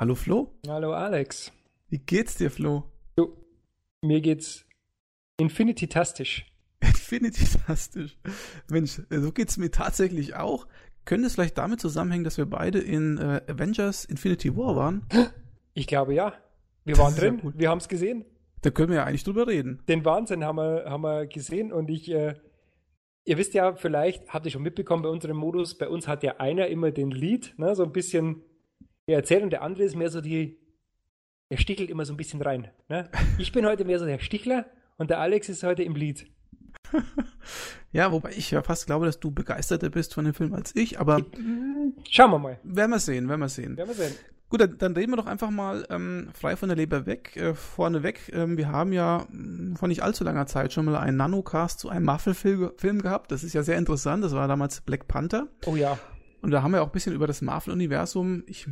Hallo Flo. Hallo Alex. Wie geht's dir, Flo? Du, mir geht's infinity-tastisch. Infinity-tastisch. Mensch, so geht's mir tatsächlich auch. Könnte es vielleicht damit zusammenhängen, dass wir beide in äh, Avengers Infinity War waren? Ich glaube ja. Wir waren Das ja drin, cool. wir haben es gesehen. Da können wir ja eigentlich drüber reden. Den Wahnsinn haben wir, haben wir gesehen und ich, äh, ihr wisst ja, vielleicht habt ihr schon mitbekommen bei unserem Modus, bei uns hat ja einer immer den Lead, ne, so ein bisschen der erzählt und der andere ist mehr so die, der stichelt immer so ein bisschen rein. Ne? Ich bin heute mehr so der Stichler und der Alex ist heute im Lead. Ja, wobei ich ja fast glaube, dass du begeisterter bist von dem Film als ich, aber Schauen wir mal. werden wir sehen, werden wir sehen. Werden wir sehen. Gut, dann, dann reden wir doch einfach mal ähm, frei von der Leber weg, äh, vorneweg. Ähm, wir haben ja mh, vor nicht allzu langer Zeit schon mal einen Nanocast zu einem Marvel-Film Film gehabt. Das ist ja sehr interessant. Das war damals Black Panther. Oh ja. Und da haben wir auch ein bisschen über das Marvel-Universum, ich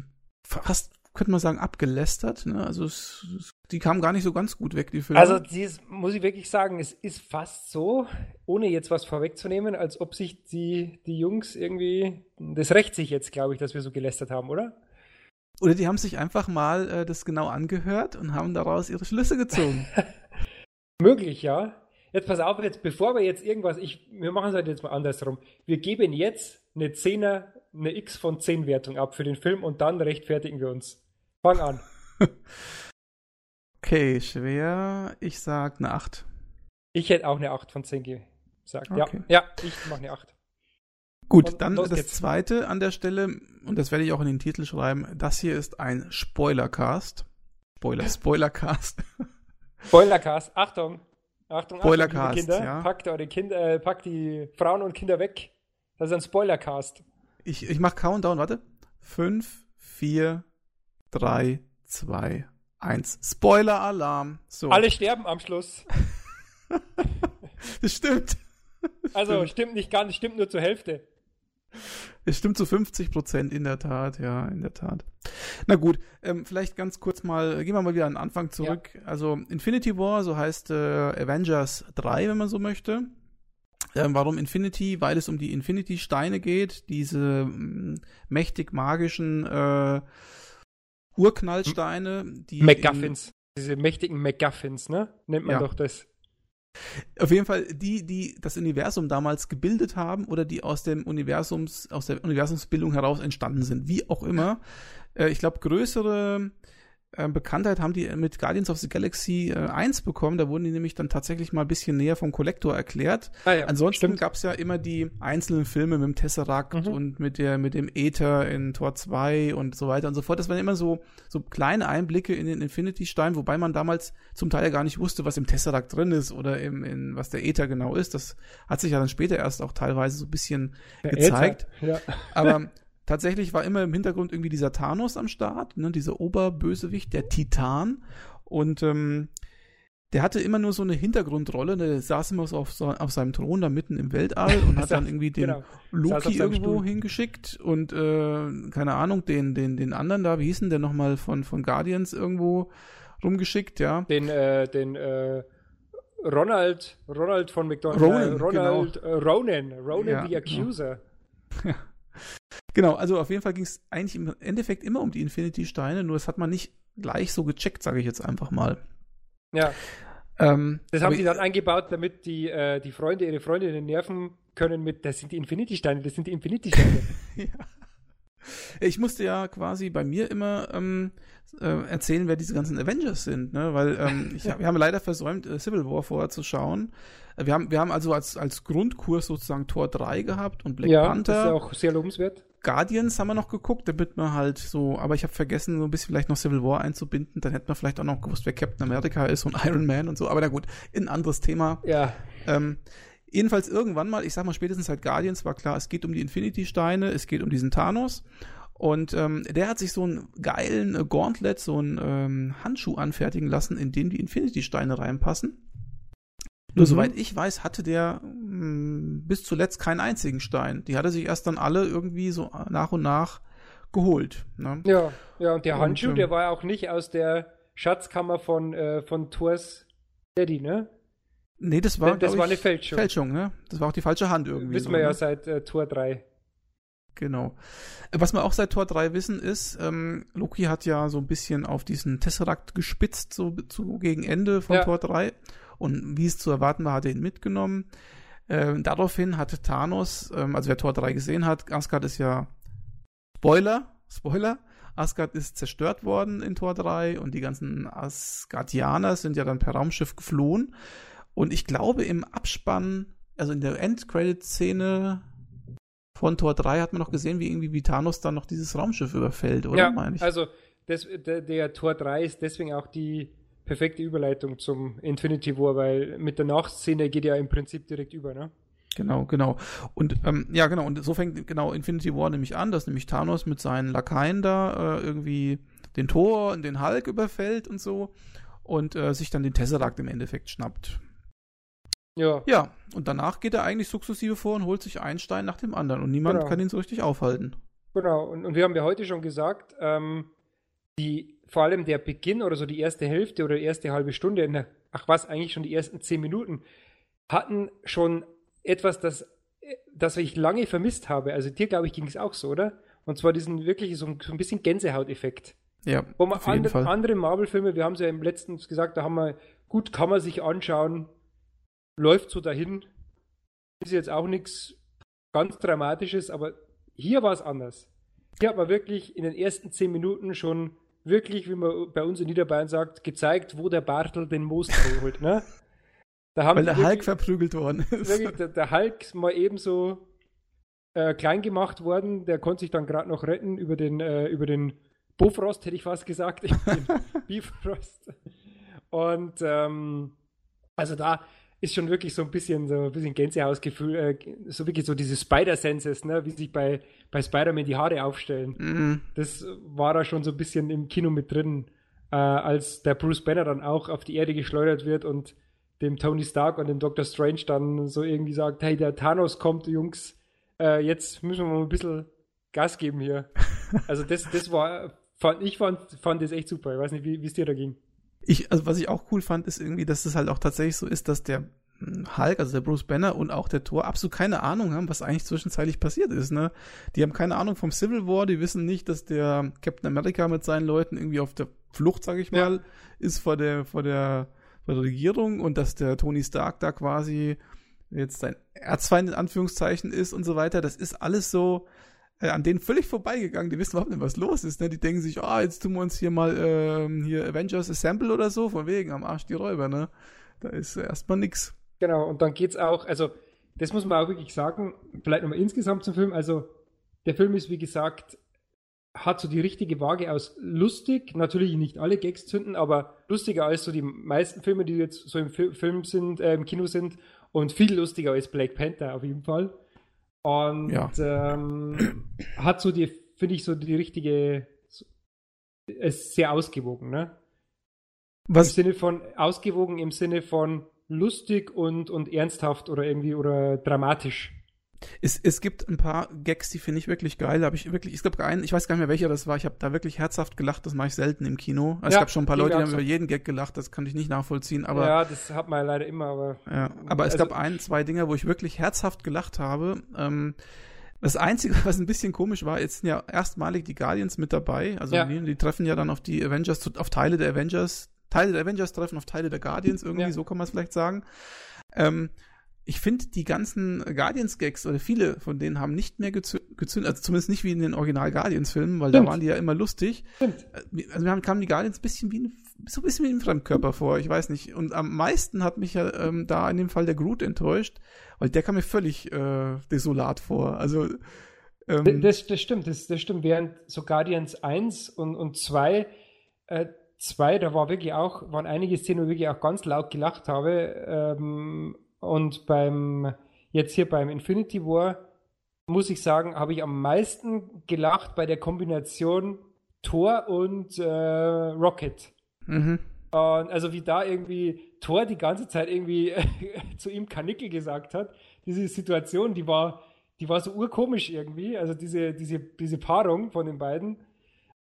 fast könnte man sagen, abgelästert. Ne? Also es, es, die kamen gar nicht so ganz gut weg, die Filme. Also, dieses, muss ich wirklich sagen, es ist fast so, ohne jetzt was vorwegzunehmen, als ob sich die, die Jungs irgendwie, das rächt sich jetzt, glaube ich, dass wir so gelästert haben, oder? Oder die haben sich einfach mal äh, das genau angehört und haben daraus ihre Schlüsse gezogen. Möglich, ja. Jetzt pass auf, jetzt, bevor wir jetzt irgendwas, ich, wir machen es halt jetzt mal andersrum. Wir geben jetzt eine 10er, eine X von 10 Wertung ab für den Film und dann rechtfertigen wir uns. Fang an. okay, schwer. Ich sag eine 8. Ich hätte auch eine 8 von 10 gesagt. Okay. Ja, ja, ich mache eine 8. Gut, Und dann das geht's. zweite an der Stelle, und das werde ich auch in den Titel schreiben, das hier ist ein Spoilercast. Spoiler, Spoilercast. Spoilercast, Achtung. Achtung, Spoilercast, Achtung, liebe Kinder. ja. Packt eure Kinder, äh, packt die Frauen und Kinder weg. Das ist ein Spoilercast. Ich, ich mach Countdown, warte. 5, 4, 3, 2, 1. Spoiler-Alarm. So, Alle sterben am Schluss. das stimmt. Also Stimmt. stimmt nicht ganz, stimmt nur zur Hälfte. Es stimmt zu 50 Prozent, in der Tat, ja, in der Tat. Na gut, ähm, vielleicht ganz kurz mal, gehen wir mal wieder an den Anfang zurück. Also Infinity War, so heißt äh, Avengers 3, wenn man so möchte. Ähm, warum Infinity? Weil es um die Infinity-Steine geht, diese mm, mächtig magischen äh, Urknallsteine, die in- MacGuffins. Diese mächtigen MacGuffins, ne? Nennt man Ja. doch das. Auf jeden Fall die, die das Universum damals gebildet haben oder die aus dem Universums, aus der Universumsbildung heraus entstanden sind. Wie auch immer. Äh, ich glaube, größere äh, Bekanntheit haben die mit Guardians of the Galaxy äh, 1 bekommen. Da wurden die nämlich dann tatsächlich mal ein bisschen näher vom Kollektor erklärt. Ah, ja, Ansonsten gab es ja immer die einzelnen Filme mit dem Tesseract Mhm. und mit der mit dem Äther in Tor 2 und so weiter und so fort. Das waren immer so so kleine Einblicke in den Infinity Stein, wobei man damals zum Teil ja gar nicht wusste, was im Tesseract drin ist oder im, in was der Äther genau ist. Das hat sich ja dann später erst auch teilweise so ein bisschen Der gezeigt. Äther, Ja. Aber tatsächlich war immer im Hintergrund irgendwie dieser Thanos am Start, ne, dieser Oberbösewicht, der Titan. Und ähm, der hatte immer nur so eine Hintergrundrolle. Der saß immer so auf, so auf seinem Thron da mitten im Weltall und hat dann irgendwie den Genau. Loki irgendwo Stuhl. hingeschickt und äh, keine Ahnung, den, den, den anderen da, wie hieß denn der nochmal von, von Guardians irgendwo rumgeschickt, ja. Den, äh, den, äh, Ronald, Ronald von McDonald's. Ronan, äh, Ronald, äh, Ronan, Ronan Ja, the Accuser. Genau, also auf jeden Fall ging es eigentlich im Endeffekt immer um die Infinity-Steine, nur das hat man nicht gleich so gecheckt, sage ich jetzt einfach mal. Ja, Ähm, das haben sie dann eingebaut, damit die, äh, die Freunde ihre Freundinnen nerven können mit, das sind die Infinity-Steine, das sind die Infinity-Steine. Ja. Ich musste ja quasi bei mir immer ähm, äh, erzählen, wer diese ganzen Avengers sind, ne? Weil ähm, ich, wir haben leider versäumt, äh, Civil War vorher zu schauen. Äh, Wir haben, wir haben also als, als Grundkurs sozusagen Tor 3 gehabt und Black ja, Panther. das ist ja auch sehr lobenswert. Guardians haben wir noch geguckt, damit man halt so, aber ich habe vergessen, so ein bisschen vielleicht noch Civil War einzubinden, dann hätten wir vielleicht auch noch gewusst, wer Captain America ist und Iron Man und so, aber na gut, ein anderes Thema. Ja, Ähm, jedenfalls irgendwann mal, ich sag mal spätestens seit Guardians war klar, es geht um die Infinity-Steine, es geht um diesen Thanos. Und ähm, der hat sich so einen geilen äh, Gauntlet, so einen ähm, Handschuh anfertigen lassen, in den die Infinity-Steine reinpassen. Nur Mhm. soweit ich weiß, hatte der mh, bis zuletzt keinen einzigen Stein. Die hat er sich erst dann alle irgendwie so nach und nach geholt. Ne? ja, ja, und der Handschuh, ähm, der war ja auch nicht aus der Schatzkammer von, äh, von Thors Daddy, ne? Nee, das war, das war eine Fälschung. Fälschung, ne? Das war auch die falsche Hand irgendwie. Wissen so, wir ja ne? seit äh, Tor 3. Genau. Was wir auch seit Tor 3 wissen ist, ähm, Loki hat ja so ein bisschen auf diesen Tesseract gespitzt, so zu gegen Ende von ja. Tor 3. Und wie es zu erwarten war, hat er ihn mitgenommen. Ähm, daraufhin hatte Thanos, ähm, also wer Tor 3 gesehen hat, Asgard ist ja Spoiler, Spoiler, Asgard ist zerstört worden in Tor 3 und die ganzen Asgardianer sind ja dann per Raumschiff geflohen. Und ich glaube im Abspann, also in der Endcredit-Szene von Tor 3 hat man noch gesehen, wie irgendwie wie Thanos dann noch dieses Raumschiff überfällt, oder? Ja, meine ich. also das, der, der Tor 3 ist deswegen auch die perfekte Überleitung zum Infinity War, weil mit der Nachszene geht ja im Prinzip direkt über, ne? Genau, genau. Und ähm, ja, genau, und so fängt genau Infinity War nämlich an, dass nämlich Thanos mit seinen Lakaien da äh, irgendwie den Thor und den Hulk überfällt und so und äh, sich dann den Tesseract im Endeffekt schnappt. Ja. Ja, und danach geht er eigentlich sukzessive vor und holt sich einen Stein nach dem anderen und niemand genau. kann ihn so richtig aufhalten. Genau, und, und wir haben ja heute schon gesagt, ähm, die, vor allem der Beginn oder so die erste Hälfte oder erste halbe Stunde, der, ach was, eigentlich schon die ersten zehn Minuten, hatten schon etwas, das, das ich lange vermisst habe. Also dir, glaube ich, ging es auch so, oder? Und zwar diesen wirklich so ein, so ein bisschen Gänsehauteffekt. Ja, Wo man auf jeden Fall. andere Marvel-Filme, wir haben es ja im letzten gesagt, da haben wir, gut, kann man sich anschauen, läuft so dahin. Ist jetzt auch nichts ganz Dramatisches, aber hier war es anders. Hier hat man wirklich in den ersten zehn Minuten schon wirklich, wie man bei uns in Niederbayern sagt, gezeigt, wo der Bartel den Most holt. Ne? Weil der Hulk verprügelt worden ist. Wirklich, der, der Hulk mal ebenso äh, klein gemacht worden. Der konnte sich dann gerade noch retten über den, äh, über den Bofrost, hätte ich fast gesagt. Bifrost. Und ähm, also da ist schon wirklich so ein bisschen so ein bisschen Gänsehausgefühl, äh, so wirklich so diese Spider-Senses, ne, wie sich bei, bei Spider-Man die Haare aufstellen. Mhm. Das war da schon so ein bisschen im Kino mit drin, äh, als der Bruce Banner dann auch auf die Erde geschleudert wird und dem Tony Stark und dem Doctor Strange dann so irgendwie sagt, hey, der Thanos kommt, Jungs, äh, jetzt müssen wir mal ein bisschen Gas geben hier. Also das, das war, fand, ich fand, fand das echt super. Ich weiß nicht, wie es dir da ging. Ich, also was ich auch cool fand, ist irgendwie, dass das halt auch tatsächlich so ist, dass der hm, Hulk, also der Bruce Banner und auch der Thor absolut keine Ahnung haben, was eigentlich zwischenzeitlich passiert ist, ne? Die haben keine Ahnung vom Civil War, die wissen nicht, dass der Captain America mit seinen Leuten irgendwie auf der Flucht, sag ich mal, ja. ist vor der, vor der bei der Regierung und dass der Tony Stark da quasi jetzt sein Erzfeind in Anführungszeichen ist und so weiter. Das ist alles so äh, an denen völlig vorbeigegangen. Die wissen überhaupt nicht, was los ist. Ne? Die denken sich, ah, oh, jetzt tun wir uns hier mal ähm, hier Avengers Assemble oder so, von wegen am Arsch die Räuber. Ne? Da ist erstmal nix. Genau, und dann geht's auch, also das muss man auch wirklich sagen, vielleicht nochmal insgesamt zum Film. Also der Film ist, wie gesagt, hat so die richtige Waage aus lustig, natürlich nicht alle Gags zünden, aber lustiger als so die meisten Filme, die jetzt so im Film sind, äh, im Kino sind und viel lustiger als Black Panther auf jeden Fall. Und ja. ähm, hat so die, finde ich, so die richtige, ist sehr ausgewogen, ne? Was? Im Sinne von, ausgewogen im Sinne von lustig und, und ernsthaft oder irgendwie oder dramatisch. Es, es gibt ein paar Gags, die finde ich wirklich geil. Da habe ich wirklich, ich glaube einen, ich weiß gar nicht mehr welcher das war. Ich habe da wirklich herzhaft gelacht. Das mache ich selten im Kino. Also ja, es gab schon ein paar Leute, die haben über jeden Gag gelacht. Das kann ich nicht nachvollziehen. Aber ja, das hat man leider immer. Aber ja, aber also, es gab ein, zwei Dinge, wo ich wirklich herzhaft gelacht habe. Ähm, das Einzige, was ein bisschen komisch war, jetzt sind ja erstmalig die Guardians mit dabei. Also ja. die, die, treffen ja dann auf die Avengers, auf Teile der Avengers. Teile der Avengers treffen auf Teile der Guardians irgendwie, so kann man es vielleicht sagen. Ähm, ich finde die ganzen Guardians-Gags oder viele von denen haben nicht mehr gezündet, also zumindest nicht wie in den Original Guardians-Filmen, weil Stimmt. da waren die ja immer lustig. Stimmt. Äh, also haben, kamen die Guardians ein bisschen wie ein, so ein bisschen wie ein Fremdkörper vor, ich weiß nicht. Und am meisten hat mich ja ähm, da in dem Fall der Groot enttäuscht, weil der kam mir völlig äh, desolat vor. Also ähm, das, das stimmt, das, das stimmt. Während so Guardians 1 und, und 2 äh, zwei, da war wirklich auch, waren einige Szenen, wo ich wirklich auch ganz laut gelacht habe. Ähm, und beim, jetzt hier beim Infinity War, muss ich sagen, habe ich am meisten gelacht bei der Kombination Thor und äh, Rocket. Mhm. Und also wie da irgendwie Thor die ganze Zeit irgendwie zu ihm Kanickel gesagt hat. Diese Situation, die war, die war so urkomisch irgendwie. Also diese, diese, diese Paarung von den beiden.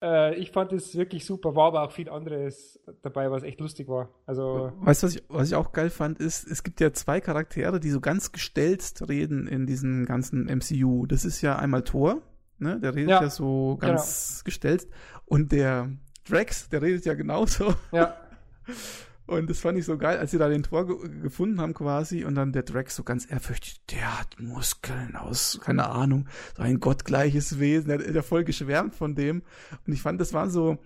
Äh, ich fand es wirklich super, war aber auch viel anderes dabei, was echt lustig war. Also weißt du, was ich, was ich auch geil fand, ist, es gibt ja zwei Charaktere, die so ganz gestelzt reden in diesem ganzen MCU. Das ist ja einmal Thor, ne? Der redet ja, ja so ganz genau. gestellt. Und der Drax, der redet ja genauso. Ja. Und das fand ich so geil, als sie da den Tor ge gefunden haben quasi und dann der Drax so ganz ehrfürchtig, der hat Muskeln aus, keine Ahnung, so ein gottgleiches Wesen, der hat ja voll geschwärmt von dem. Und ich fand, das war so,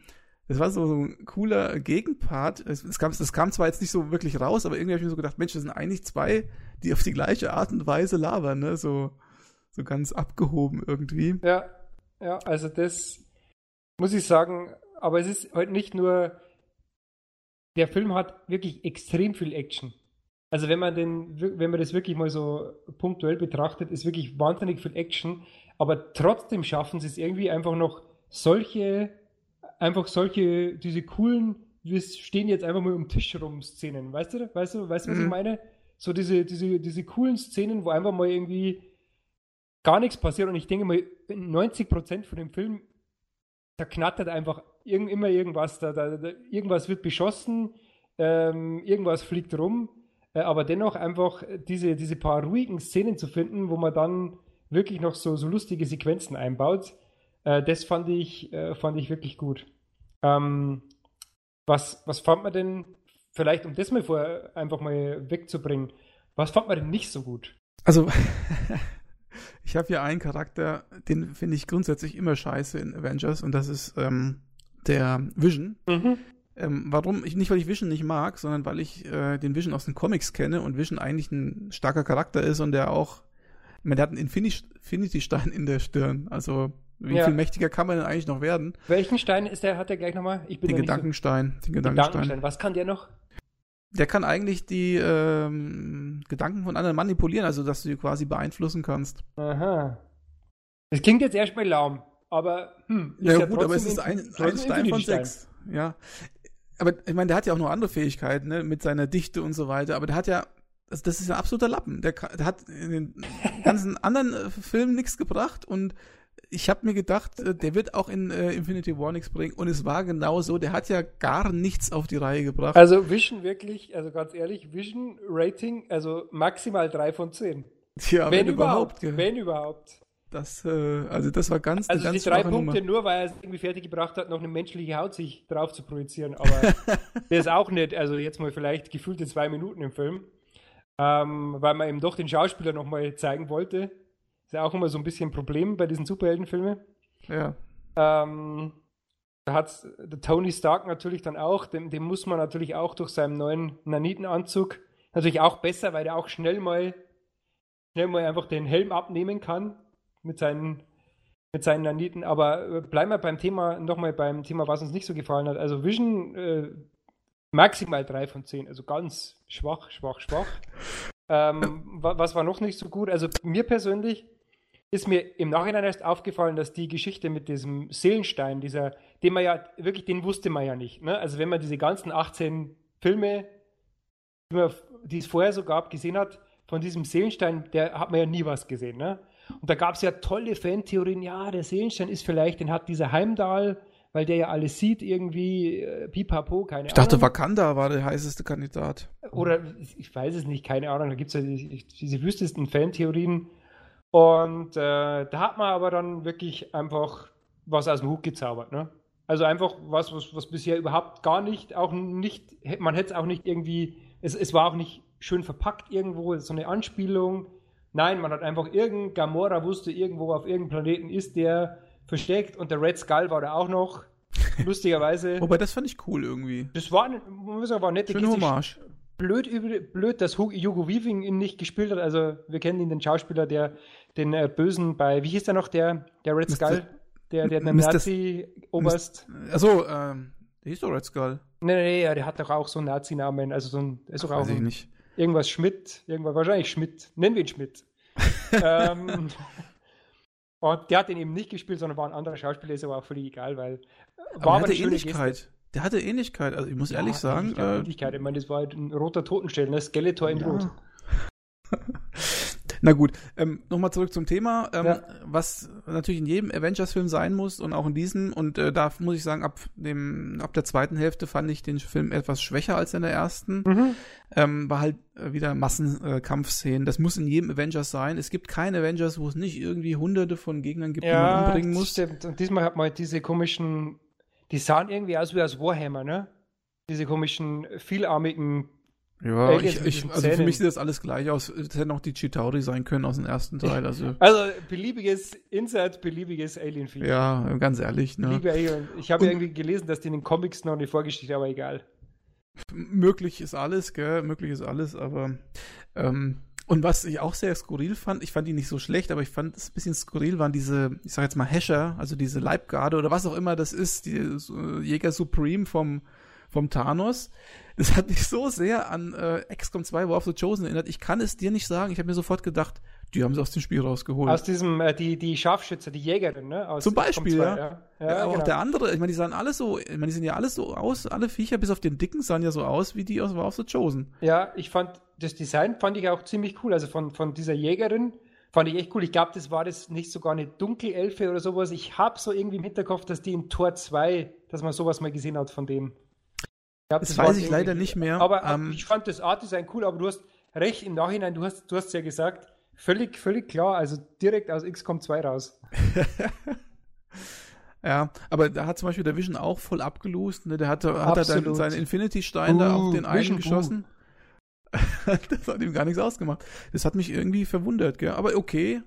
das war so, ein cooler Gegenpart. Es, es, kam, das kam zwar jetzt nicht so wirklich raus, aber irgendwie habe ich mir so gedacht, Mensch, das sind eigentlich zwei, die auf die gleiche Art und Weise labern, ne? So, so ganz abgehoben irgendwie. Ja, ja, also das muss ich sagen, aber es ist halt nicht nur der Film hat wirklich extrem viel Action. Also wenn man den, wenn man das wirklich mal so punktuell betrachtet, ist wirklich wahnsinnig viel Action, aber trotzdem schaffen sie es irgendwie einfach noch solche, einfach solche, diese coolen, wir stehen jetzt einfach mal um den Tisch rum Szenen, weißt du, weißt du, weißt du, was mhm. ich meine? So diese, diese, diese coolen Szenen, wo einfach mal irgendwie gar nichts passiert und ich denke mal, 90% von dem Film, da knattert einfach irgend, immer irgendwas, da, da, da, irgendwas wird beschossen, ähm, irgendwas fliegt rum, äh, aber dennoch einfach diese, diese paar ruhigen Szenen zu finden, wo man dann wirklich noch so, so lustige Sequenzen einbaut, äh, das fand ich, äh, fand ich wirklich gut. Ähm, was, was fand man denn, vielleicht um das mal vor, einfach mal wegzubringen, was fand man denn nicht so gut? Also, ich habe hier einen Charakter, den finde ich grundsätzlich immer scheiße in Avengers und das ist ähm, der Vision. Mhm. Ähm, warum? Ich, nicht, weil ich Vision nicht mag, sondern weil ich äh, den Vision aus den Comics kenne und Vision eigentlich ein starker Charakter ist und der auch, ich meine, der hat einen Infinity-Stein in der Stirn. Also, wie ja. viel mächtiger kann man denn eigentlich noch werden? Welchen Stein ist der, hat er gleich nochmal? Ich bin den Gedankenstein. So den Gedankenstein. Gedankenstein. Was kann der noch? Der kann eigentlich die ähm, Gedanken von anderen manipulieren, also dass du die quasi beeinflussen kannst. Aha. Das klingt jetzt erstmal lahm. Aber hm, ja, ja gut, aber es ist ein, ein Stein von sechs. Ja. Aber ich meine, der hat ja auch noch andere Fähigkeiten, ne, mit seiner Dichte und so weiter. Aber der hat ja, also das ist ein absoluter Lappen. Der, der hat in den ganzen anderen äh, Filmen nichts gebracht und ich habe mir gedacht, äh, der wird auch in äh, Infinity War nichts bringen. Und es war genau so. Der hat ja gar nichts auf die Reihe gebracht. Also Vision wirklich, also ganz ehrlich, Vision Rating, also maximal drei von zehn. Ja, wenn, wenn überhaupt. überhaupt wenn überhaupt. Das, äh, also das war ganz Also ganz die drei Punkte Nummer. nur, weil er es irgendwie fertig gebracht hat, noch eine menschliche Haut sich drauf zu projizieren. Aber der ist auch nicht, also jetzt mal vielleicht gefühlte zwei Minuten im Film. Ähm, weil man eben doch den Schauspieler nochmal zeigen wollte. Ist ja auch immer so ein bisschen ein Problem bei diesen Superheldenfilmen. Ja. Ähm, da hat der Tony Stark natürlich dann auch, dem, dem muss man natürlich auch durch seinen neuen Nanitenanzug natürlich auch besser, weil der auch schnell mal schnell mal einfach den Helm abnehmen kann mit seinen, mit seinen Naniten. Aber äh, bleiben wir beim Thema, nochmal beim Thema, was uns nicht so gefallen hat. Also Vision äh, maximal 3 von 10, also ganz schwach, schwach, schwach. Ähm, was war noch nicht so gut? Also mir persönlich ist mir im Nachhinein erst aufgefallen, dass die Geschichte mit diesem Seelenstein, dieser, den man ja wirklich, den wusste man ja nicht. Ne? Also wenn man diese ganzen 18 Filme, die, man, die es vorher so gab, gesehen hat, von diesem Seelenstein, der hat man ja nie was gesehen. Ne? Und da gab es ja tolle Fantheorien, ja, der Seelenstein ist vielleicht, den hat dieser Heimdall, weil der ja alles sieht, irgendwie, äh, pipapo, keine Ahnung. Ich dachte, Wakanda war der heißeste Kandidat. Oder, ich weiß es nicht, keine Ahnung, da gibt es ja die, diese wüstesten Fantheorien. Und äh, da hat man aber dann wirklich einfach was aus dem Hut gezaubert, ne? Also einfach was, was, was bisher überhaupt gar nicht, auch nicht, man hätte es auch nicht irgendwie, es, es war auch nicht schön verpackt irgendwo, so eine Anspielung Nein, man hat einfach irgendein Gamora wusste irgendwo auf irgendeinem Planeten ist der versteckt und der Red Skull war da auch noch. Lustigerweise. Wobei, das fand ich cool irgendwie. Das war, muss sagen, war nette Schöne Hommage. Blöd, blöd, dass Hugo Weaving ihn nicht gespielt hat. Also, wir kennen ihn, den Schauspieler, der den äh, Bösen bei, wie hieß der noch, der, der Red Skull? Mr. Der, der Nazi-Oberst. Achso, ähm, der hieß doch Red Skull. Nee, nee, nee, der hat doch auch so einen Nazi-Namen. Also, so ein, ist doch auch. Weiß ich nicht irgendwas Schmidt, irgendwas, wahrscheinlich Schmidt, nennen wir ihn Schmidt. ähm, und der hat den eben nicht gespielt, sondern war ein anderer Schauspieler, ist aber auch völlig egal, weil war aber hatte Ähnlichkeit. Geste. Der hatte Ähnlichkeit, also ich muss ja, ehrlich sagen. Ähnlichkeit, äh, Ähnlichkeit. Ich meine, das war halt ein roter Totenstell, ne? Skeletor in ja. Rot. Na gut, ähm, nochmal zurück zum Thema, ähm, ja. was natürlich in jedem Avengers-Film sein muss und auch in diesem. Und äh, da muss ich sagen, ab dem, ab der zweiten Hälfte fand ich den Film etwas schwächer als in der ersten. Mhm. Ähm, war halt äh, wieder Massenkampfszenen. Äh, das muss in jedem Avengers sein. Es gibt keine Avengers, wo es nicht irgendwie hunderte von Gegnern gibt, ja, die man umbringen muss. Stimmt. Und diesmal hat man diese komischen, die sahen irgendwie aus wie aus Warhammer, ne? Diese komischen, vielarmigen ja, ich, ich, also für mich sieht das alles gleich aus. Es hätten auch die Chitauri sein können aus dem ersten Teil. Also, also beliebiges Insert, beliebiges Alien-Feature. Ja, ganz ehrlich. Ne? Alien. Ich habe irgendwie gelesen, dass die in den Comics noch eine Vorgeschichte, aber egal. Möglich ist alles, gell? Möglich ist alles, aber ähm, und was ich auch sehr skurril fand, ich fand die nicht so schlecht, aber ich fand es ein bisschen skurril, waren diese, ich sag jetzt mal Hescher, also diese Leibgarde oder was auch immer das ist, die Jäger Supreme vom vom Thanos. Das hat mich so sehr an äh, XCOM 2 War of the Chosen erinnert. Ich kann es dir nicht sagen. Ich habe mir sofort gedacht, die haben sie aus dem Spiel rausgeholt. Aus diesem, äh, die, die Scharfschütze, die Jägerin, ne? Aus Zum Beispiel, 2, ja. ja. ja, ja auch genau. der andere, ich meine, die sahen alle so, ich meine, die sehen ja alles so aus, alle Viecher bis auf den dicken sahen ja so aus wie die aus War of the Chosen. Ja, ich fand, das Design fand ich auch ziemlich cool. Also von, von dieser Jägerin fand ich echt cool. Ich glaube, das war das nicht sogar eine Dunkelelfe oder sowas. Ich habe so irgendwie im Hinterkopf, dass die in Tor 2, dass man sowas mal gesehen hat von dem. Glaub, das, das weiß ich leider nicht mehr. Aber ähm, ich fand das Art-Design cool, aber du hast recht im Nachhinein, du hast, du hast ja gesagt, völlig, völlig klar, also direkt aus XCOM 2 raus. ja, aber da hat zum Beispiel der Vision auch voll abgelost. Ne? Der hatte, hat er dann seinen Infinity-Stein uh, da auf den einen geschossen. Uh. das hat ihm gar nichts ausgemacht. Das hat mich irgendwie verwundert, gell? Aber okay,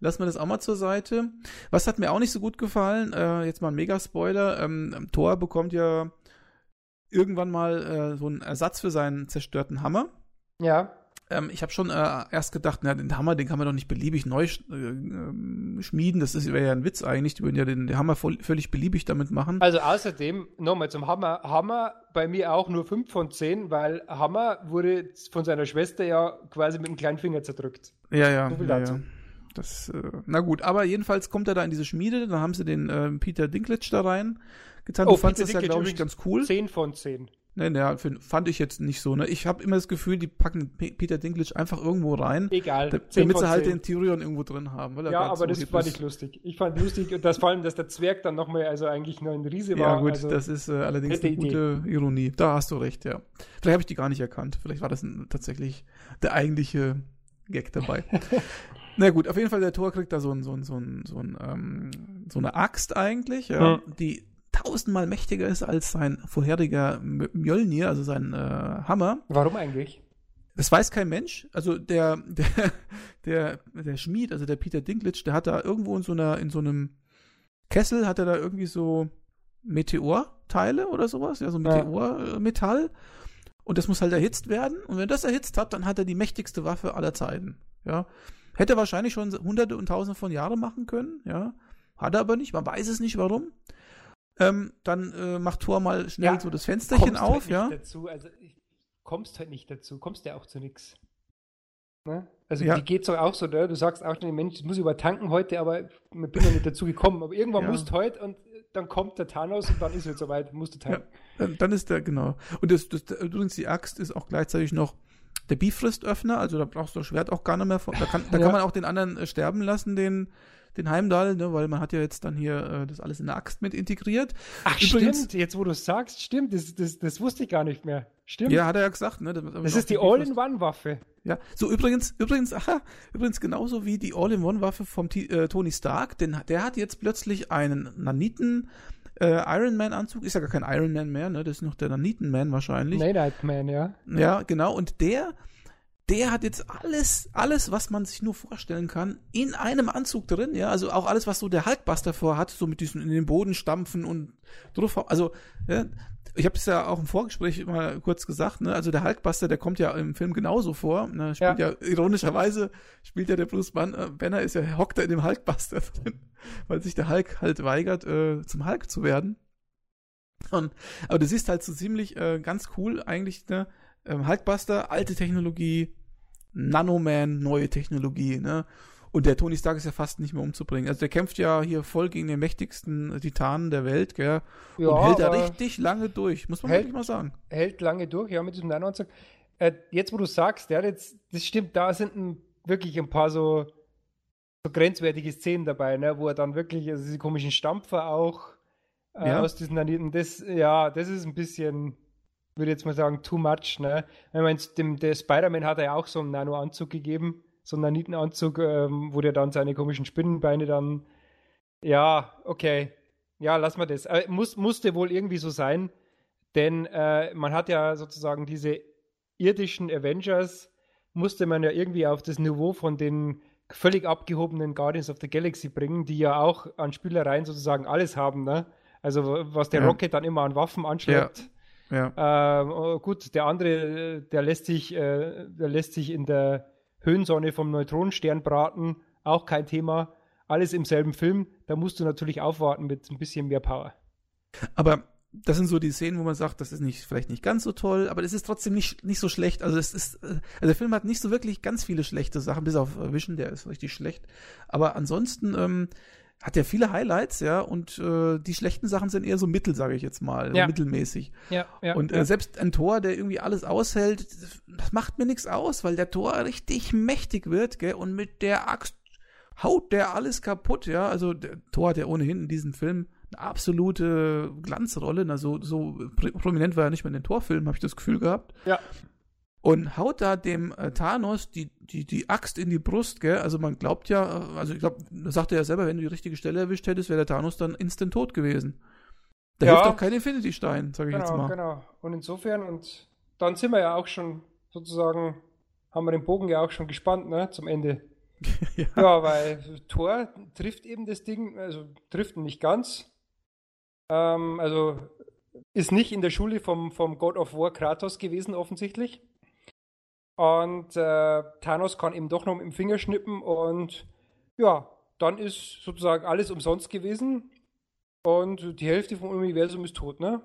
lassen wir das auch mal zur Seite. Was hat mir auch nicht so gut gefallen? Äh, jetzt mal ein Mega-Spoiler. Ähm, Thor bekommt ja irgendwann mal äh, so einen Ersatz für seinen zerstörten Hammer. Ja. Ähm, ich habe schon äh, erst gedacht, na, den Hammer, den kann man doch nicht beliebig neu äh, ähm, schmieden. Das wäre ja ein Witz eigentlich. Die würden ja den, den Hammer voll, völlig beliebig damit machen. Also außerdem, nochmal zum Hammer. Hammer bei mir auch nur 5 von 10, weil Hammer wurde von seiner Schwester ja quasi mit dem kleinen Finger zerdrückt. Ja, ja. So ja, ja. Das, äh, na gut, aber jedenfalls kommt er da in diese Schmiede, dann haben sie den äh, Peter Dinklage da rein getan. Oh, du fandest das ja, glaube ich, ganz cool. 10 von 10. Ne, ne, fand ich jetzt nicht so. Ne? Ich habe immer das Gefühl, die packen Peter Dinklage einfach irgendwo rein. Egal. Da, damit sie halt den Tyrion irgendwo drin haben. ja, aber so das fand ich lustig. Ich fand lustig, und das vor allem, dass der Zwerg dann nochmal, also eigentlich nur ein Riese war. Ja, gut, also, das ist äh, allerdings eine gute Idee. Ironie. Da hast du recht, ja. Vielleicht habe ich die gar nicht erkannt. Vielleicht war das ein, tatsächlich der eigentliche Gag dabei. Na gut, auf jeden Fall, der Tor kriegt da so, ein, so, ein, so, ein, so, ein, ähm, so eine Axt eigentlich, ja, mhm. die tausendmal mächtiger ist als sein vorheriger Mjölnir, also sein äh, Hammer. Warum eigentlich? Das weiß kein Mensch. Also der, der, der, der Schmied, also der Peter Dinklage, der hat da irgendwo in so einer, in so einem Kessel hat er da irgendwie so Meteorteile oder sowas, ja, so Meteormetall. Ja. Und das muss halt erhitzt werden. Und wenn das erhitzt hat, dann hat er die mächtigste Waffe aller Zeiten. Ja. Hätte er wahrscheinlich schon hunderte und tausende von Jahren machen können, ja. Hat er aber nicht, man weiß es nicht warum. Ähm, dann äh, macht Thor mal schnell ja, so das Fensterchen auf, halt ja. Dazu, also kommst halt nicht dazu, kommst ja auch zu nichts. Ne? Also ja. die geht so auch so, ne? du sagst auch den Mensch, ich muss übertanken heute, aber ich bin noch nicht dazu gekommen. Aber irgendwann ja. musst heute und dann kommt der Thanos und dann ist es soweit, musst du tanken. Ja, dann ist der, genau. Und das, das, übrigens die Axt ist auch gleichzeitig noch der Bifristöffner, also da brauchst du das Schwert auch gar nicht mehr. Da kann, da kann man auch den anderen äh, sterben lassen, den, den Heimdall, ne, weil man hat ja jetzt dann hier äh, das alles in der Axt mit integriert. Ach Übrigens, stimmt, jetzt wo du es sagst, stimmt, das, das, das wusste ich gar nicht mehr. Stimmt. Ja, hat er ja gesagt, ne? Das, das ist die All-in-One-Waffe. Ja, so übrigens, übrigens, aha, übrigens genauso wie die All-in-One-Waffe vom T äh, Tony Stark, denn der hat jetzt plötzlich einen Naniten äh, Iron Man Anzug, ist ja gar kein Iron Man mehr, ne? Das ist noch der Naniten Man wahrscheinlich. Night Man, ja. Ja, genau, und der der hat jetzt alles, alles, was man sich nur vorstellen kann, in einem Anzug drin, ja, also auch alles, was so der Hulkbuster vorhat, so mit diesen in den Boden stampfen und drauf, also, ja, ich habe es ja auch im Vorgespräch mal kurz gesagt, ne, also der Hulkbuster, der kommt ja im Film genauso vor, ne, spielt ja, ja ironischerweise, spielt ja der Bruce äh, Banner, ist ja, hockt er in dem Hulkbuster drin, weil sich der Hulk halt weigert, äh, zum Hulk zu werden. Und, aber du siehst halt so ziemlich äh, ganz cool eigentlich, ne, ähm, Hulkbuster, alte Technologie, Nanoman, neue Technologie, ne? Und der Tony Stark ist ja fast nicht mehr umzubringen. Also der kämpft ja hier voll gegen den mächtigsten Titanen der Welt, gell? Ja, und hält da richtig lange durch, muss man hält, wirklich mal sagen. Hält lange durch, ja, mit diesem Nanoanzug. Äh, jetzt, wo du sagst, ja, jetzt, das stimmt, da sind ein wirklich ein paar so, so grenzwertige Szenen dabei, ne? wo er dann wirklich, also diese komischen Stampfer auch äh, ja. aus diesen Naniten, das, ja, das ist ein bisschen, würde jetzt mal sagen, too much. Ne? Ich meine, dem, der Spider-Man hat er ja auch so einen Nano-Anzug gegeben, so einen Nanitenanzug, ähm, wo der dann seine komischen Spinnenbeine dann, ja, okay, ja, lass mal das. Aber muss, musste wohl irgendwie so sein, denn äh, man hat ja sozusagen diese irdischen Avengers, musste man ja irgendwie auf das Niveau von den völlig abgehobenen Guardians of the Galaxy bringen, die ja auch an Spielereien sozusagen alles haben, ne? Also was der ja. Rocket dann immer an Waffen anschleppt. Ja. Ja. Ähm, oh, gut, der andere, der lässt sich, äh, der lässt sich in der Höhensonne vom Neutronenstern braten, auch kein Thema. Alles im selben Film. Da musst du natürlich aufwarten mit ein bisschen mehr Power. Aber das sind so die Szenen, wo man sagt, das ist nicht, vielleicht nicht ganz so toll, aber es ist trotzdem nicht, nicht so schlecht. Also es ist, äh, also der Film hat nicht so wirklich ganz viele schlechte Sachen, bis auf Vision, der ist richtig schlecht. Aber ansonsten ähm, hat er viele Highlights, ja, und äh, die schlechten Sachen sind eher so mittel, sage ich jetzt mal, ja. mittelmäßig. Ja, ja. Und äh, ja. selbst ein Tor, der irgendwie alles aushält, das macht mir nichts aus, weil der Tor richtig mächtig wird, gell, und mit der Axt haut der alles kaputt, ja. Also der Tor hat ja ohnehin in diesem Film eine absolute Glanzrolle. Na, so, so prominent war er nicht mehr in den Torfilmen, habe ich das Gefühl gehabt. Ja. Und haut da dem äh, Thanos die, die, die Axt in die Brust, gell? Also man glaubt ja, äh, also ich glaube, das sagte er ja selber, wenn du die richtige Stelle erwischt hättest, wäre der Thanos dann instant tot gewesen. Da ja. hilft doch kein Infinity-Stein, sage ich genau, jetzt mal. Genau, und insofern, und dann sind wir ja auch schon sozusagen, haben wir den Bogen ja auch schon gespannt, ne, zum Ende. ja. ja, weil Thor trifft eben das Ding, also trifft ihn nicht ganz, ähm, also ist nicht in der Schule vom, vom God of War Kratos gewesen, offensichtlich. Und äh, Thanos kann eben doch noch mit dem Finger schnippen und ja, dann ist sozusagen alles umsonst gewesen und die Hälfte vom Universum ist tot, ne?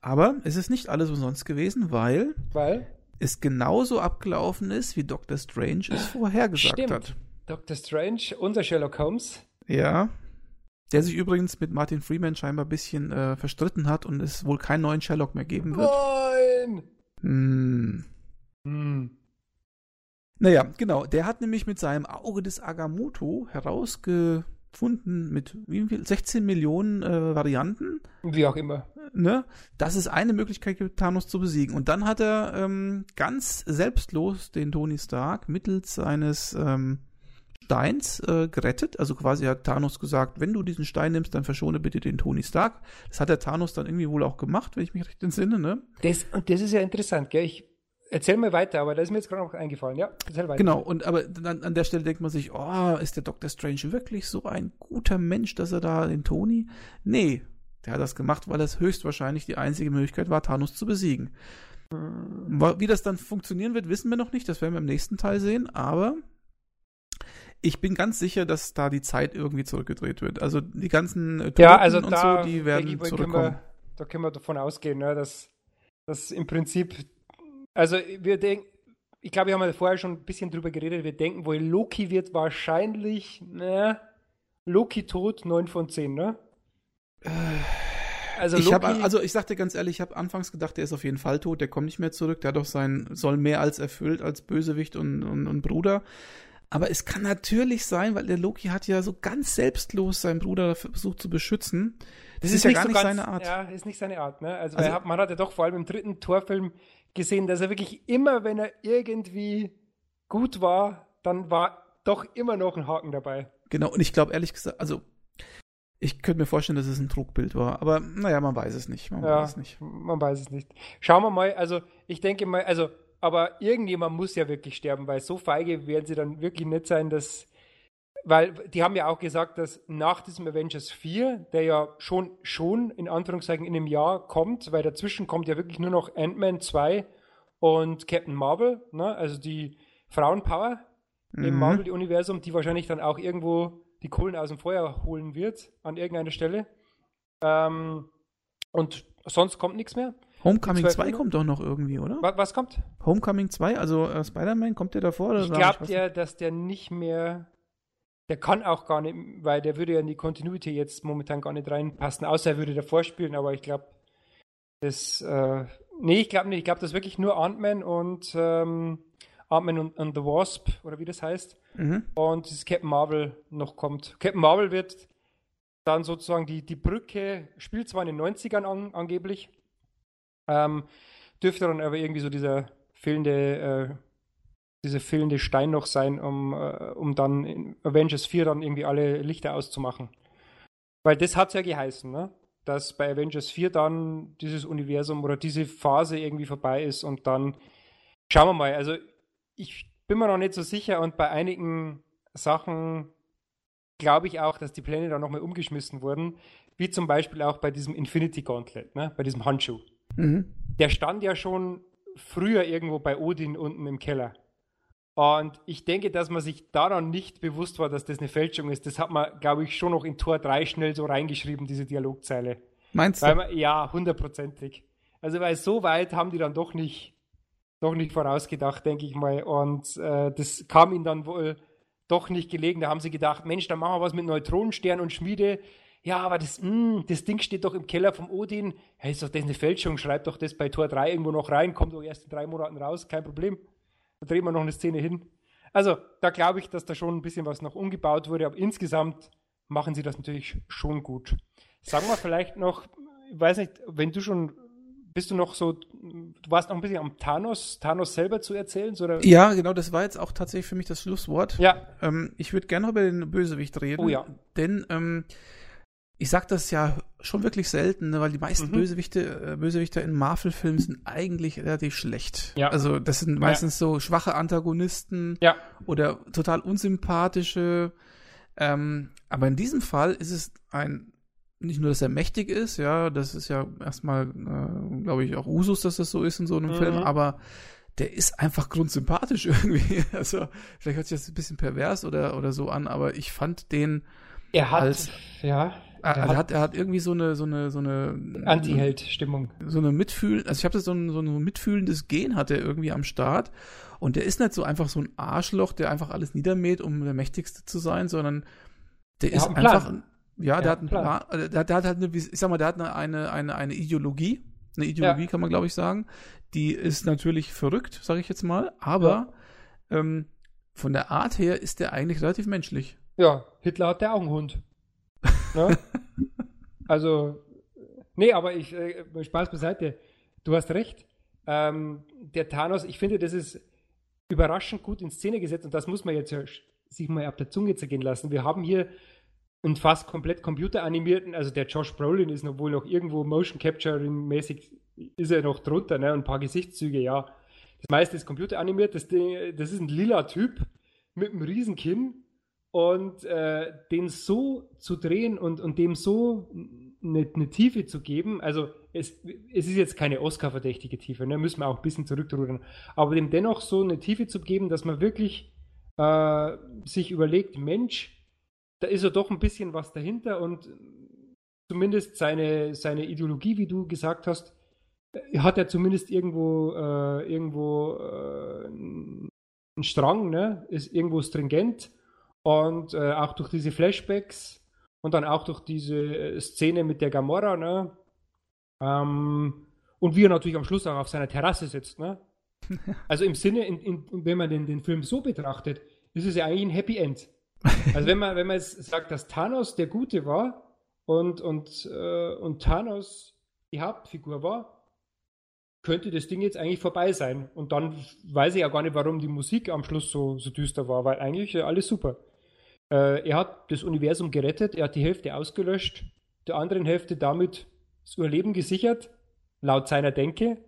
Aber es ist nicht alles umsonst gewesen, weil, weil? es genauso abgelaufen ist, wie Dr. Strange es vorhergesagt Stimmt. hat. Dr. Strange, unser Sherlock Holmes. Ja, der sich übrigens mit Martin Freeman scheinbar ein bisschen äh, verstritten hat und es wohl keinen neuen Sherlock mehr geben wird. Nein! Hm. Hm. Naja, genau. Der hat nämlich mit seinem Auge des Agamotto herausgefunden, mit wie viel? 16 Millionen äh, Varianten. Wie auch immer. Ne? Dass es eine Möglichkeit gibt, Thanos zu besiegen. Und dann hat er ähm, ganz selbstlos den Tony Stark mittels seines ähm, Steins äh, gerettet. Also quasi hat Thanos gesagt, wenn du diesen Stein nimmst, dann verschone bitte den Tony Stark. Das hat der Thanos dann irgendwie wohl auch gemacht, wenn ich mich recht entsinne, ne? Das, und das ist ja interessant, gell? Ich erzähl mal weiter, aber da ist mir jetzt gerade noch eingefallen, ja? Erzähl weiter. Genau, und aber dann an der Stelle denkt man sich, oh, ist der Dr. Strange wirklich so ein guter Mensch, dass er da den Tony? Nee, der hat das gemacht, weil es höchstwahrscheinlich die einzige Möglichkeit war, Thanos zu besiegen. Hm. Wie das dann funktionieren wird, wissen wir noch nicht. Das werden wir im nächsten Teil sehen. Aber ich bin ganz sicher, dass da die Zeit irgendwie zurückgedreht wird. Also die ganzen äh, ja, also und so, die werden zurückkommen. Wir, da können wir davon ausgehen, ne, dass, dass im Prinzip, also wir denken, ich glaube, wir haben ja vorher schon ein bisschen drüber geredet, wir denken wohl, Loki wird wahrscheinlich, ne, Loki tot, 9 von 10, ne? Also, ich hab, also ich sagte ganz ehrlich, ich habe anfangs gedacht, der ist auf jeden Fall tot, der kommt nicht mehr zurück, der hat doch sein, soll mehr als erfüllt als Bösewicht und, und, und Bruder. Aber es kann natürlich sein, weil der Loki hat ja so ganz selbstlos seinen Bruder versucht zu beschützen. Das, das ist, ist, ja gar so nicht ganz, seine Art. Ja, ist nicht seine Art. Ne? Also, also hat, man hat ja doch vor allem im dritten Torfilm gesehen, dass er wirklich immer, wenn er irgendwie gut war, dann war doch immer noch ein Haken dabei. Genau, und ich glaube ehrlich gesagt, also ich könnte mir vorstellen, dass es ein Trugbild war, aber naja, man weiß es nicht. Man ja, weiß es nicht. Man weiß es nicht. Schauen wir mal, also ich denke mal, also aber irgendjemand muss ja wirklich sterben, weil so feige werden sie dann wirklich nicht sein, dass. Weil die haben ja auch gesagt, dass nach diesem Avengers 4, der ja schon, schon in Anführungszeichen in einem Jahr kommt, weil dazwischen kommt ja wirklich nur noch Ant-Man 2 und Captain Marvel, ne? also die Frauenpower mhm. im Marvel-Universum, die wahrscheinlich dann auch irgendwo die Kohlen aus dem Feuer holen wird an irgendeiner Stelle. Ähm, und sonst kommt nichts mehr. Homecoming 2 kommt doch noch irgendwie, oder? Was, was kommt? Homecoming 2, also äh, Spider-Man, kommt der davor? Oder ich glaube ja, dass der nicht mehr. Der kann auch gar nicht, weil der würde ja in die Continuity jetzt momentan gar nicht reinpassen, außer er würde davor spielen, aber ich glaube, das. Äh, nee, ich glaube nicht. Ich glaube, das ist wirklich nur Ant-Man und. Ähm, Ant-Man und, und, the Wasp, oder wie das heißt. Mhm. Und dieses Captain Marvel noch kommt. Captain Marvel wird dann sozusagen die, die Brücke, spielt zwar in den 90ern an, angeblich, ähm, dürfte dann aber irgendwie so dieser fehlende, äh, dieser fehlende Stein noch sein, um, äh, um dann in Avengers 4 dann irgendwie alle Lichter auszumachen. Weil das hat es ja geheißen, ne? dass bei Avengers 4 dann dieses Universum oder diese Phase irgendwie vorbei ist und dann schauen wir mal. Also ich bin mir noch nicht so sicher und bei einigen Sachen glaube ich auch, dass die Pläne dann nochmal umgeschmissen wurden, wie zum Beispiel auch bei diesem Infinity Gauntlet, ne? bei diesem Handschuh. Mhm. Der stand ja schon früher irgendwo bei Odin unten im Keller. Und ich denke, dass man sich daran nicht bewusst war, dass das eine Fälschung ist. Das hat man, glaube ich, schon noch in Tor 3 schnell so reingeschrieben, diese Dialogzeile. Meinst du? Man, ja, hundertprozentig. Also, weil so weit haben die dann doch nicht, doch nicht vorausgedacht, denke ich mal. Und äh, das kam ihnen dann wohl doch nicht gelegen. Da haben sie gedacht, Mensch, dann machen wir was mit Neutronenstern und Schmiede. Ja, aber das, mh, hm, das Ding steht doch im Keller vom Odin. Hey, ist doch das eine Fälschung. Schreibt doch das bei Tor 3 irgendwo noch rein. Kommt doch erst in drei Monaten raus. Kein Problem. Da drehen wir noch eine Szene hin. Also, da glaube ich, dass da schon ein bisschen was noch umgebaut wurde. Aber insgesamt machen sie das natürlich schon gut. Sagen wir vielleicht noch, ich weiß nicht, wenn du schon bist du noch so, du warst noch ein bisschen am Thanos, Thanos selber zu erzählen? Oder? Ja, genau, das war jetzt auch tatsächlich für mich das Schlusswort. Ja. Ähm, ich würde gerne über den Bösewicht reden. Oh ja. Denn ähm, ich sag das ja schon wirklich selten, ne, weil die meisten mhm. Bösewichte, äh, Bösewichter in Marvel-Filmen sind eigentlich relativ schlecht. Ja. Also das sind meistens ja. so schwache Antagonisten ja. oder total unsympathische. Ähm, aber in diesem Fall ist es ein nicht nur, dass er mächtig ist, ja, das ist ja erstmal, äh, glaube ich, auch Usus, dass das so ist in so einem mhm. Film, aber der ist einfach grundsympathisch irgendwie. Also, vielleicht hört sich das ein bisschen pervers oder, oder so an, aber ich fand den er hat, als, ja, er, er hat, er hat irgendwie so eine, so eine, so eine Anti-Held-Stimmung. So eine Mitfühlen, also ich habe so ein, so ein mitfühlendes Gen hat er irgendwie am Start. Und der ist nicht so einfach so ein Arschloch, der einfach alles niedermäht, um der Mächtigste zu sein, sondern der er ist einfach, ja, der, hat einen Plan. Äh, der, der, hat halt eine, ich sag mal, der hat eine, eine, eine, eine Ideologie. Eine Ideologie ja. kann man, glaube ich, sagen. Die ist natürlich verrückt, sage ich jetzt mal, aber ja. ähm, von der Art her ist der eigentlich relativ menschlich. Ja, Hitler hat der Augenhund. Ne? Also, nee, aber ich, äh, Spaß beiseite. Du hast recht. Ähm, der Thanos, ich finde, das ist überraschend gut in Szene gesetzt und das muss man jetzt sich mal ab der Zunge zergehen lassen. Wir haben hier einen fast komplett computeranimierten, also der Josh Brolin ist noch wohl noch irgendwo Motion Capturing mäßig, ist er noch drunter, ne? ein paar Gesichtszüge, ja. Das meiste ist computeranimiert, das, das ist ein lila Typ mit einem riesen Kinn und äh, den so zu drehen und, und dem so eine, eine Tiefe zu geben, also es, es ist jetzt keine Oscar-verdächtige Tiefe, ne? müssen wir auch ein bisschen zurückrudern, aber dem dennoch so eine Tiefe zu geben, dass man wirklich äh, sich überlegt, Mensch, da ist ja doch ein bisschen was dahinter und zumindest seine, seine Ideologie, wie du gesagt hast, hat er zumindest irgendwo, äh, irgendwo äh, einen Strang, ne? ist irgendwo stringent und äh, auch durch diese Flashbacks und dann auch durch diese äh, Szene mit der Gamora, ne? Ähm, und wie er natürlich am Schluss auch auf seiner Terrasse sitzt, ne? Also im Sinne, in, in, wenn man den, den Film so betrachtet, ist es ja eigentlich ein Happy End. Also wenn man, wenn man jetzt sagt, dass Thanos der Gute war und, und, äh, und Thanos die Hauptfigur war, könnte das Ding jetzt eigentlich vorbei sein. Und dann weiß ich ja gar nicht, warum die Musik am Schluss so, so düster war, weil eigentlich alles super. Äh, er hat das Universum gerettet, er hat die Hälfte ausgelöscht, der anderen Hälfte damit das Überleben gesichert, laut seiner Denke,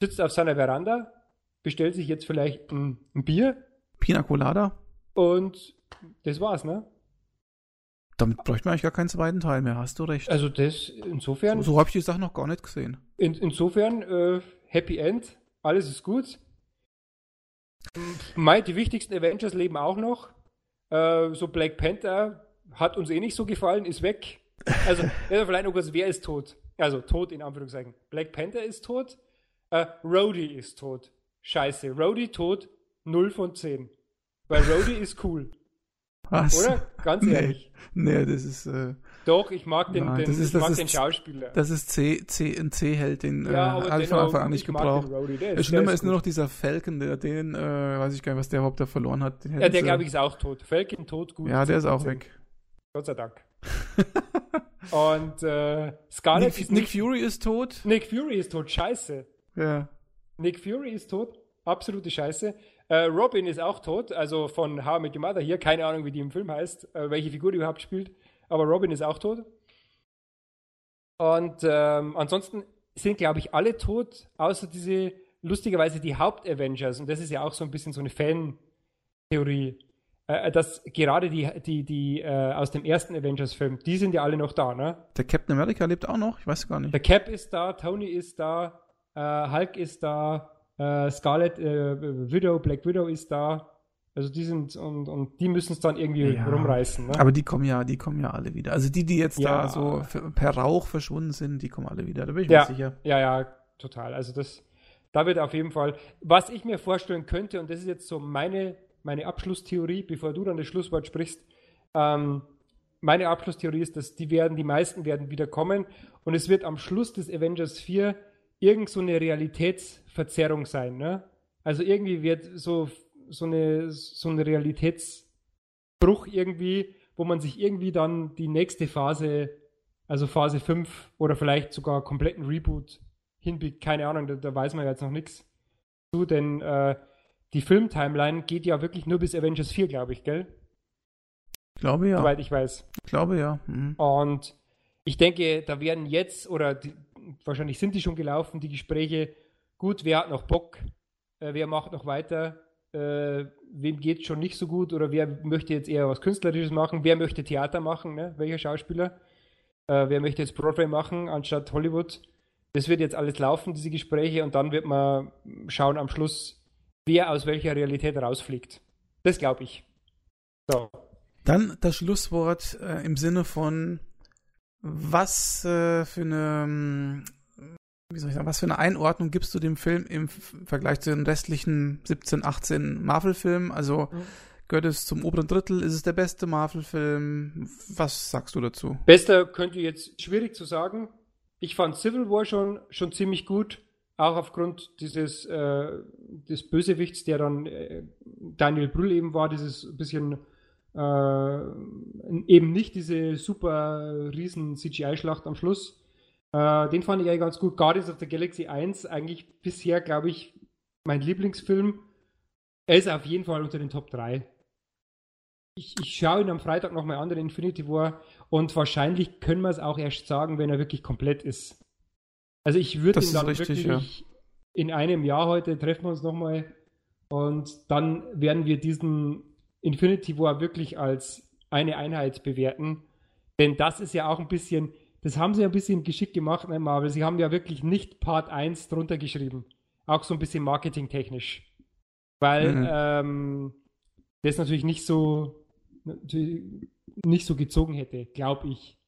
sitzt auf seiner Veranda, bestellt sich jetzt vielleicht ein, ein Bier. Pina Colada. Und das war's, ne? Damit bräuchte man eigentlich gar keinen zweiten Teil mehr, hast du recht. Also das, insofern... So, so habe ich die Sache noch gar nicht gesehen. In, insofern, äh, Happy End, alles ist gut. Meint, die wichtigsten Avengers leben auch noch. Äh, so Black Panther hat uns eh nicht so gefallen, ist weg. Also, vielleicht noch kurz, wer ist tot? Also, tot in Anführungszeichen. Black Panther ist tot. Äh, Rhodey ist tot. Scheiße. Rhodey tot, 0 von 10. Weil Rhodey ist cool. Was? Oder? Ganz Nee. ehrlich. Nee, das ist, äh, Doch, ich mag den, Nein, den, das ist- ich das mag ist- den Schauspieler. das ist C, C, ein C-Held, den äh, ja, ich von dennoch, Anfang an nicht gebraucht. den Das ist, Schlimme der ist nur noch dieser Falcon, der den, äh, weiß ich gar nicht, was der überhaupt da verloren hat. Den Ja, der glaube ich ist auch tot. Falcon tot, gut. Ja, der ist auch 10%. weg. Gott sei Dank. Und äh, Scarlett Nick, ist Nick nicht, Fury ist tot. Nick Fury ist tot, scheiße. Ja. Nick Fury ist tot, absolute Scheiße. Äh, Robin ist auch tot, also von How I Met Your Mother hier, keine Ahnung, wie die im Film heißt, äh, welche Figur die überhaupt spielt, aber Robin ist auch tot. Und ähm, ansonsten sind, glaube ich, alle tot, außer diese, lustigerweise die Haupt-Avengers, und das ist ja auch so ein bisschen so eine Fan-Theorie, äh, dass gerade die, die, die äh, aus dem ersten Avengers-Film, die sind ja alle noch da, ne? Der Captain America lebt auch noch? Ich weiß gar nicht. Der Cap ist da, Tony ist da, äh, Hulk ist da, äh, Scarlet äh, Widow, Black Widow ist da. Also die sind und, und die müssen es dann irgendwie Ja. rumreißen. Ne? Aber die kommen ja, die kommen ja alle wieder. Also die, die jetzt Ja. da so per Rauch verschwunden sind, die kommen alle wieder. Da bin ich Ja. mir sicher. ja, ja, total. Also das, da wird auf jeden Fall, was ich mir vorstellen könnte, und das ist jetzt so meine, meine Abschlusstheorie, bevor du dann das Schlusswort sprichst, ähm, meine Abschlusstheorie ist, dass die werden, die meisten werden wieder kommen und es wird am Schluss des Avengers 4 irgend so eine Realitätsverzerrung sein, ne? Also irgendwie wird so, so eine, so ein Realitätsbruch irgendwie, wo man sich irgendwie dann die nächste Phase, also Phase 5 oder vielleicht sogar kompletten Reboot hinbiegt, keine Ahnung, da, da weiß man jetzt noch nichts zu, denn äh, die Filmtimeline geht ja wirklich nur bis Avengers 4, glaube ich, gell? Ich glaube ja. Soweit ich weiß. Ich glaube ja. Mhm. Und ich denke, da werden jetzt, oder die, wahrscheinlich sind die schon gelaufen, die Gespräche, gut, wer hat noch Bock, äh, wer macht noch weiter, äh, wem geht schon nicht so gut oder wer möchte jetzt eher was Künstlerisches machen, wer möchte Theater machen, ne? welcher Schauspieler, äh, wer möchte jetzt Broadway machen anstatt Hollywood. Das wird jetzt alles laufen, diese Gespräche, und dann wird man schauen am Schluss, wer aus welcher Realität rausfliegt. Das glaube ich. So. Dann das Schlusswort äh, im Sinne von was äh, für eine ähm, wie soll ich sagen, was für eine Einordnung gibst du dem Film im Vergleich zu den restlichen 17, 18 Marvel-Filmen? Also Mhm. gehört es zum oberen Drittel? Ist es der beste Marvel-Film? Was sagst du dazu? Bester könnte jetzt schwierig zu sagen. Ich fand Civil War schon, schon ziemlich gut, auch aufgrund dieses äh, des Bösewichts, der dann äh, Daniel Brühl eben war, dieses bisschen äh, eben nicht diese super riesen CGI-Schlacht am Schluss. Äh, den fand ich eigentlich ganz gut. Guardians of the Galaxy 1, eigentlich bisher, glaube ich, mein Lieblingsfilm. Er ist auf jeden Fall unter den Top 3. Ich, ich schaue ihn am Freitag nochmal an, den Infinity War, und wahrscheinlich können wir es auch erst sagen, wenn er wirklich komplett ist. Also ich würde ihn dann richtig, wirklich in einem Jahr heute treffen wir uns nochmal und dann werden wir diesen Infinity War wirklich als eine Einheit bewerten. Denn das ist ja auch ein bisschen, das haben sie ja ein bisschen geschickt gemacht, ne, Marvel. Sie haben ja wirklich nicht Part 1 drunter geschrieben. Auch so ein bisschen marketingtechnisch. Weil Mhm. ähm, das natürlich nicht so natürlich nicht so gezogen hätte, glaube ich.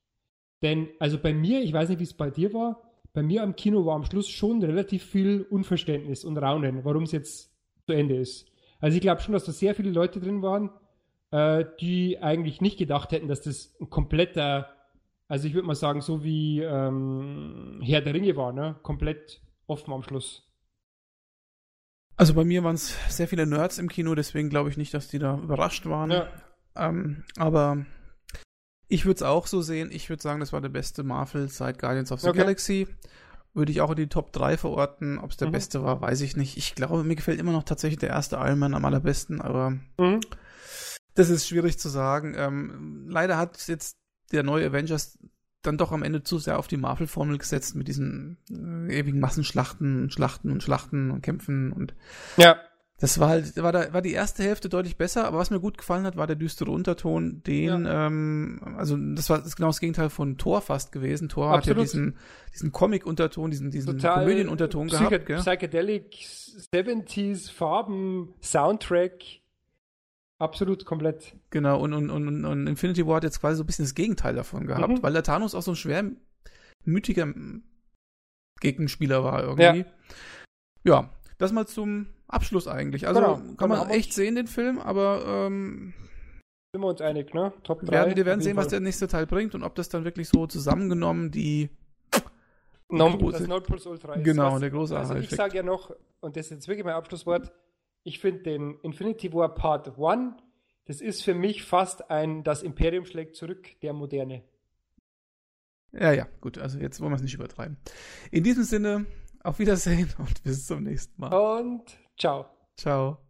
Denn, also bei mir, ich weiß nicht, wie es bei dir war, bei mir am Kino war am Schluss schon relativ viel Unverständnis und Raunen, warum es jetzt zu Ende ist. Also ich glaube schon, dass da sehr viele Leute drin waren, äh, die eigentlich nicht gedacht hätten, dass das ein kompletter, also ich würde mal sagen, so wie ähm, Herr der Ringe war, ne? Komplett offen am Schluss. Also bei mir waren es sehr viele Nerds im Kino, deswegen glaube ich nicht, dass die da überrascht waren. Ja. Ähm, aber ich würde es auch so sehen. Ich würde sagen, das war der beste Marvel seit Guardians of the Okay. Galaxy. Würde ich auch in die Top 3 verorten. Ob es der Mhm. beste war, weiß ich nicht. Ich glaube, mir gefällt immer noch tatsächlich der erste Iron Man am allerbesten, aber Mhm. das ist schwierig zu sagen. Ähm, leider hat jetzt der neue Avengers dann doch am Ende zu sehr auf die Marvel-Formel gesetzt mit diesen äh, ewigen Massenschlachten und Schlachten und Schlachten und Kämpfen und Ja. Das war halt, war da, war die erste Hälfte deutlich besser, aber was mir gut gefallen hat, war der düstere Unterton, den, ähm, also das war das genau das Gegenteil von Thor fast gewesen. Thor hat ja Absolut. diesen, diesen Comic-Unterton, diesen, diesen Komödien-Unterton Psyche- gehabt, gell? Psychedelic 70s Farben, Soundtrack. Absolut komplett. Genau, und, und, und, und Infinity War hat jetzt quasi so ein bisschen das Gegenteil davon gehabt, Mhm. weil der Thanos auch so ein schwermütiger Gegenspieler war irgendwie. Ja. das mal zum Abschluss eigentlich. Also Genau, kann kann man man auch echt sehen, den Film, aber ähm, Sind wir uns einig, ne? Top 3. Wir werden, wir werden sehen, was der nächste Teil bringt und ob das dann wirklich so zusammengenommen die Non, das Nordpol Ultra ist. Genau, was, der große Also ich sage ja noch, und das ist jetzt wirklich mein Abschlusswort, ich finde den Infinity War Part 1, das ist für mich fast ein Das Imperium schlägt zurück der Moderne. Ja, ja, gut, also jetzt wollen wir es nicht übertreiben. In diesem Sinne, auf Wiedersehen und bis zum nächsten Mal. Und ciao. Ciao.